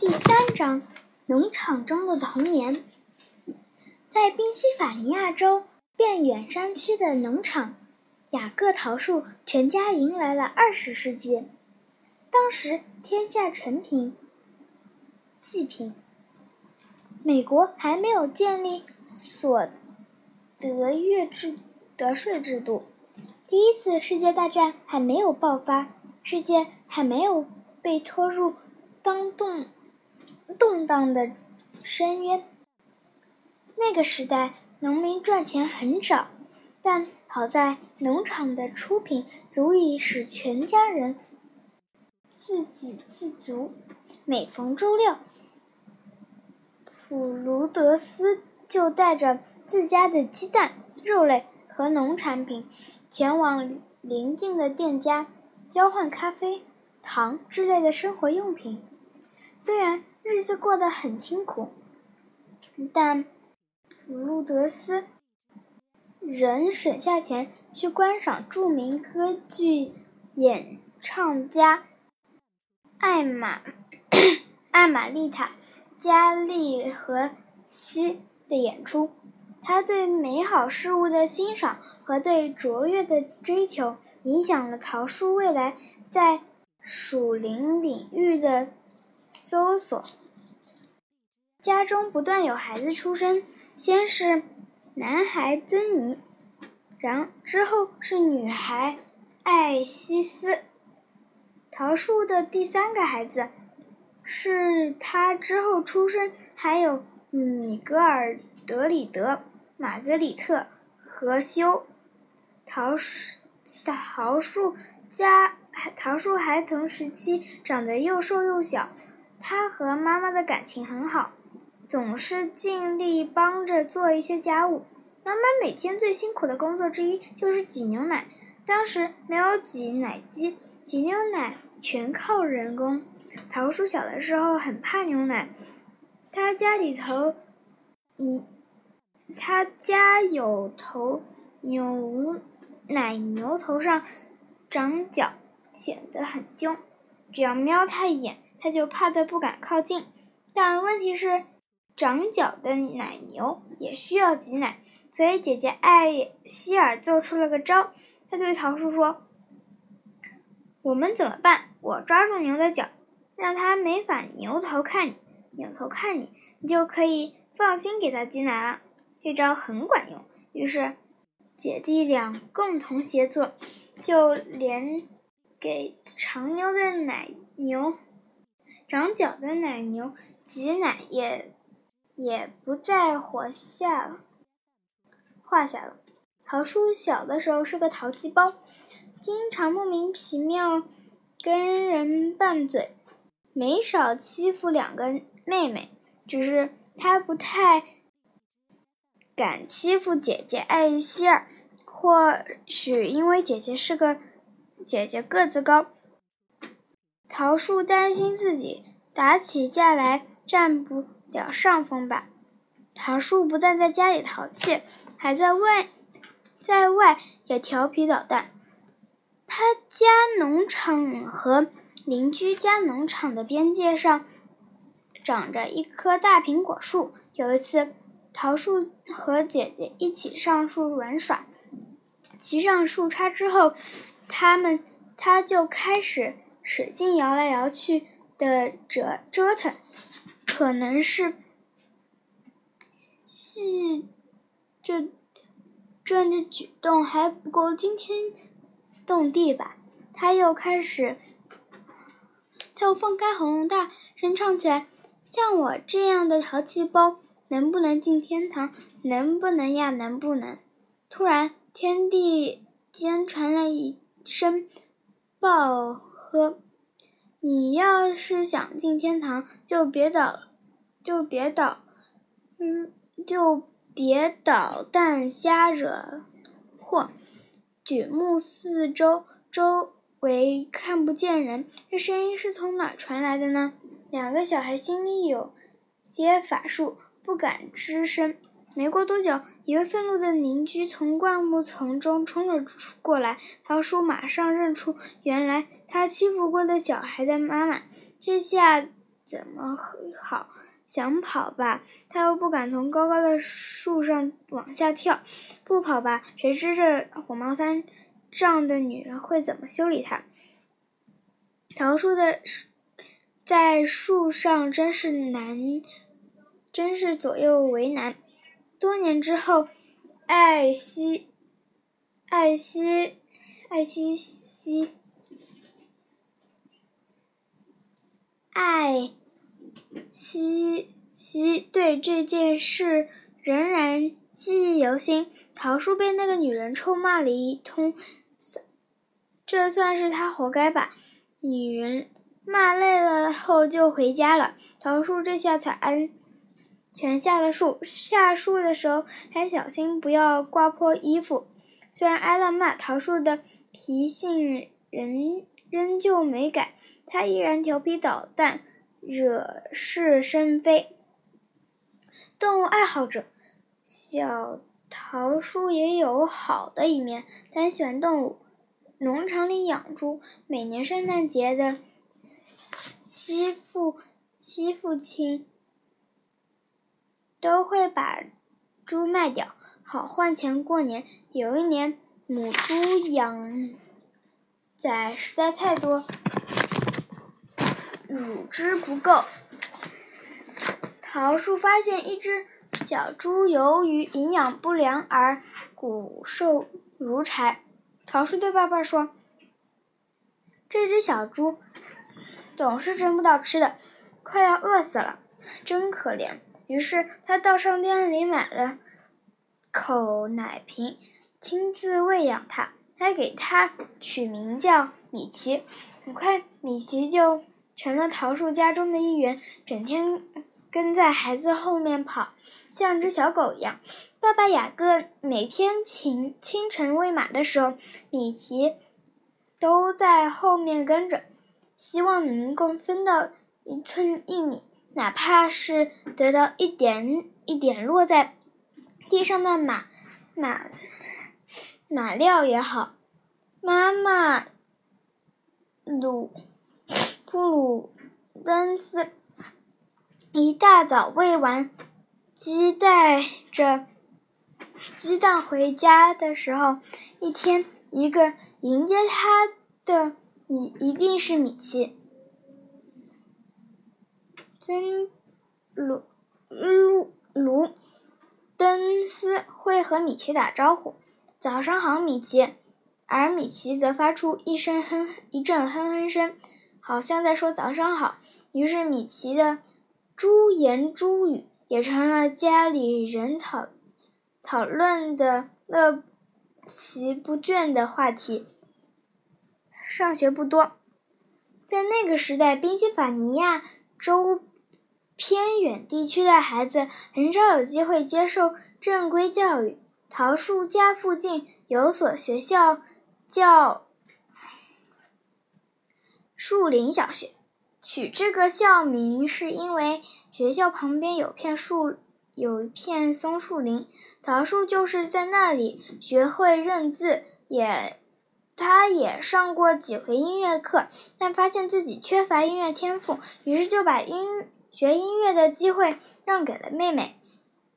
第三章：农场中的童年。在宾夕法尼亚州边远山区的农场，雅各桃树全家迎来了二十世纪。当时天下成品济贫，美国还没有建立所得月制得税制度，第一次世界大战还没有爆发，世界还没有被拖入当动。动荡的深渊。那个时代，农民赚钱很少，但好在农场的出品足以使全家人自给自足。每逢周六，普鲁德斯就带着自家的鸡蛋、肉类和农产品，前往邻近的店家交换咖啡、糖之类的生活用品。虽然，日子过得很清苦，但普鲁德斯仍省下钱去观赏著名歌剧演唱家艾玛艾玛丽塔加利和西的演出。他对美好事物的欣赏和对卓越的追求，影响了桃树未来在属灵领域的。搜索，家中不断有孩子出生，先是男孩珍妮，然之后是女孩艾西斯。桃树的第三个孩子，是他之后出生，还有米格尔德里德、玛格里特和修。桃树桃树家桃树孩童时期长得又瘦又小。他和妈妈的感情很好，总是尽力帮着做一些家务。妈妈每天最辛苦的工作之一就是挤牛奶。当时没有挤奶机，挤牛奶全靠人工。桃树小的时候很怕牛奶，他家里头，你，他家有头牛奶牛头上长角，显得很凶，只要瞄他一眼。他就怕得不敢靠近，但问题是，长角的奶牛也需要挤奶，所以姐姐艾希尔做出了个招。她对桃树说：“我们怎么办？我抓住牛的脚，让它没法牛头看你，扭头看你，你就可以放心给它挤奶了。”这招很管用。于是，姐弟俩共同协作，就连给长牛的奶牛。长角的奶牛挤奶也也不在话下了。话下了。桃树小的时候是个淘气包，经常莫名其妙跟人拌嘴，没少欺负两个妹妹。只是他不太敢欺负姐姐艾希尔，或许因为姐姐是个姐姐个子高。桃树担心自己打起架来占不了上风吧。桃树不但在家里淘气，还在外，在外也调皮捣蛋。他家农场和邻居家农场的边界上长着一棵大苹果树。有一次，桃树和姐姐一起上树玩耍，骑上树杈之后，他们他就开始。使劲摇来摇去的折折腾，可能是细这这的举动还不够惊天动地吧？他又开始，他又放开喉咙大声唱起来：“像我这样的淘气包，能不能进天堂？能不能呀？能不能？”突然，天地间传来一声暴。喝，你要是想进天堂，就别捣，就别捣，嗯，就别捣蛋瞎惹祸。举目四周，周围看不见人，这声音是从哪传来的呢？两个小孩心里有些法术，不敢吱声。没过多久，一位愤怒的邻居从灌木丛中冲了出过来。桃树马上认出，原来他欺负过的小孩的妈妈。这下怎么好？想跑吧，他又不敢从高高的树上往下跳；不跑吧，谁知这火冒三丈的女人会怎么修理他？桃树的在树上真是难，真是左右为难。多年之后，艾希，艾希，艾希希，艾。西西对这件事仍然记忆犹新。桃树被那个女人臭骂了一通，这算是他活该吧。女人骂累了后就回家了。桃树这下才安全下了树。下树的时候还小心不要刮破衣服。虽然挨了骂，桃树的脾性仍仍旧没改，它依然调皮捣蛋。惹是生非。动物爱好者小桃树也有好的一面，他喜欢动物。农场里养猪，每年圣诞节的西父西父亲都会把猪卖掉，好换钱过年。有一年，母猪养崽实在太多。乳汁不够，桃树发现一只小猪由于营养不良而骨瘦如柴。桃树对爸爸说：“这只小猪总是争不到吃的，快要饿死了，真可怜。”于是他到商店里买了口奶瓶，亲自喂养它，还给它取名叫米奇。很快，米奇就。成了桃树家中的一员，整天跟在孩子后面跑，像只小狗一样。爸爸雅各每天清清晨喂马的时候，米奇都在后面跟着，希望能够分到一寸玉米，哪怕是得到一点一点落在地上的马马马料也好。妈妈，鲁。布鲁登斯一大早喂完鸡，带着鸡蛋回家的时候，一天一个迎接他的一一定是米奇。真鲁鲁鲁登斯会和米奇打招呼：“早上好，米奇。”而米奇则发出一声哼一阵哼哼声。好像在说早上好，于是米奇的猪言猪语也成了家里人讨讨论的乐其不倦的话题。上学不多，在那个时代，宾夕法尼亚州偏远地区的孩子很少有机会接受正规教育。桃树家附近有所学校，叫。树林小学取这个校名是因为学校旁边有片树，有一片松树林。桃树就是在那里学会认字，也他也上过几回音乐课，但发现自己缺乏音乐天赋，于是就把音学音乐的机会让给了妹妹。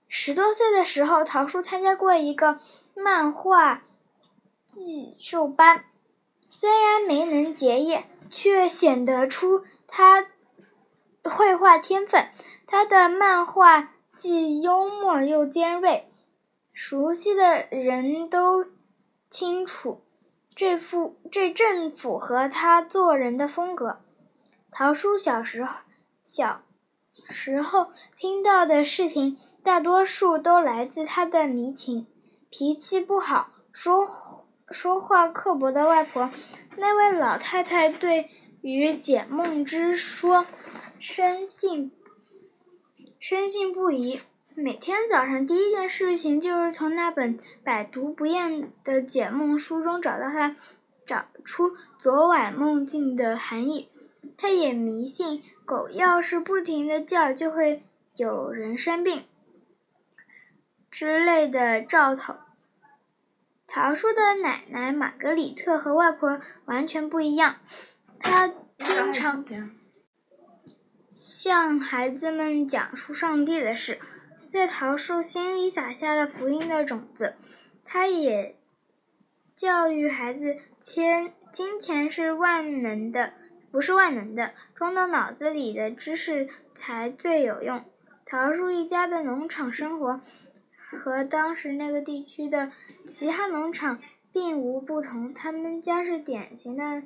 十多岁的时候，桃树参加过一个漫画技术班，虽然没能结业。却显得出他绘画天分。他的漫画既幽默又尖锐，熟悉的人都清楚，这副这正符合他做人的风格。桃叔小时候小时候听到的事情，大多数都来自他的迷情。脾气不好，说说话刻薄的外婆。那位老太太对于解梦之说深信深信不疑，每天早上第一件事情就是从那本百读不厌的解梦书中找到他找出昨晚梦境的含义。他也迷信狗要是不停的叫，就会有人生病之类的兆头。桃树的奶奶玛格里特和外婆完全不一样，她经常向孩子们讲述上帝的事，在桃树心里撒下了福音的种子。他也教育孩子：钱、金钱是万能的，不是万能的，装到脑子里的知识才最有用。桃树一家的农场生活和当时那个地区的其他农场并无不同，他们家是典型的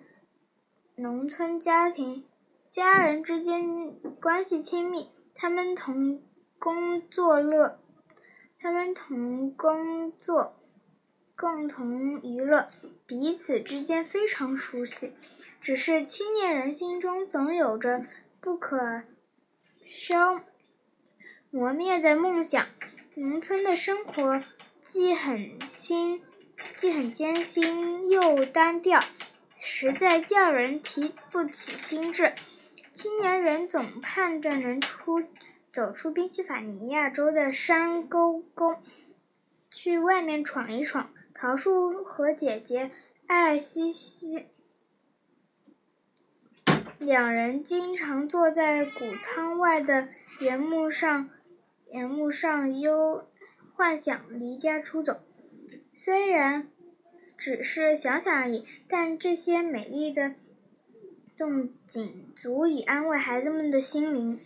农村家庭。家人之间关系亲密，他们同工作乐，他们同工作，共同娱乐，彼此之间非常熟悉。只是青年人心中总有着不可消磨灭的梦想。农村的生活既很辛，既很艰辛，又单调，实在叫人提不起兴致。青年人总盼着能出走出宾夕法尼亚州的山沟沟，去外面闯一闯。桃树和姐姐艾西西两人经常坐在谷仓外的原木上，原木上悠幻想离家出走。虽然只是想想而已，但这些美丽的。动景足以安慰孩子们的心灵。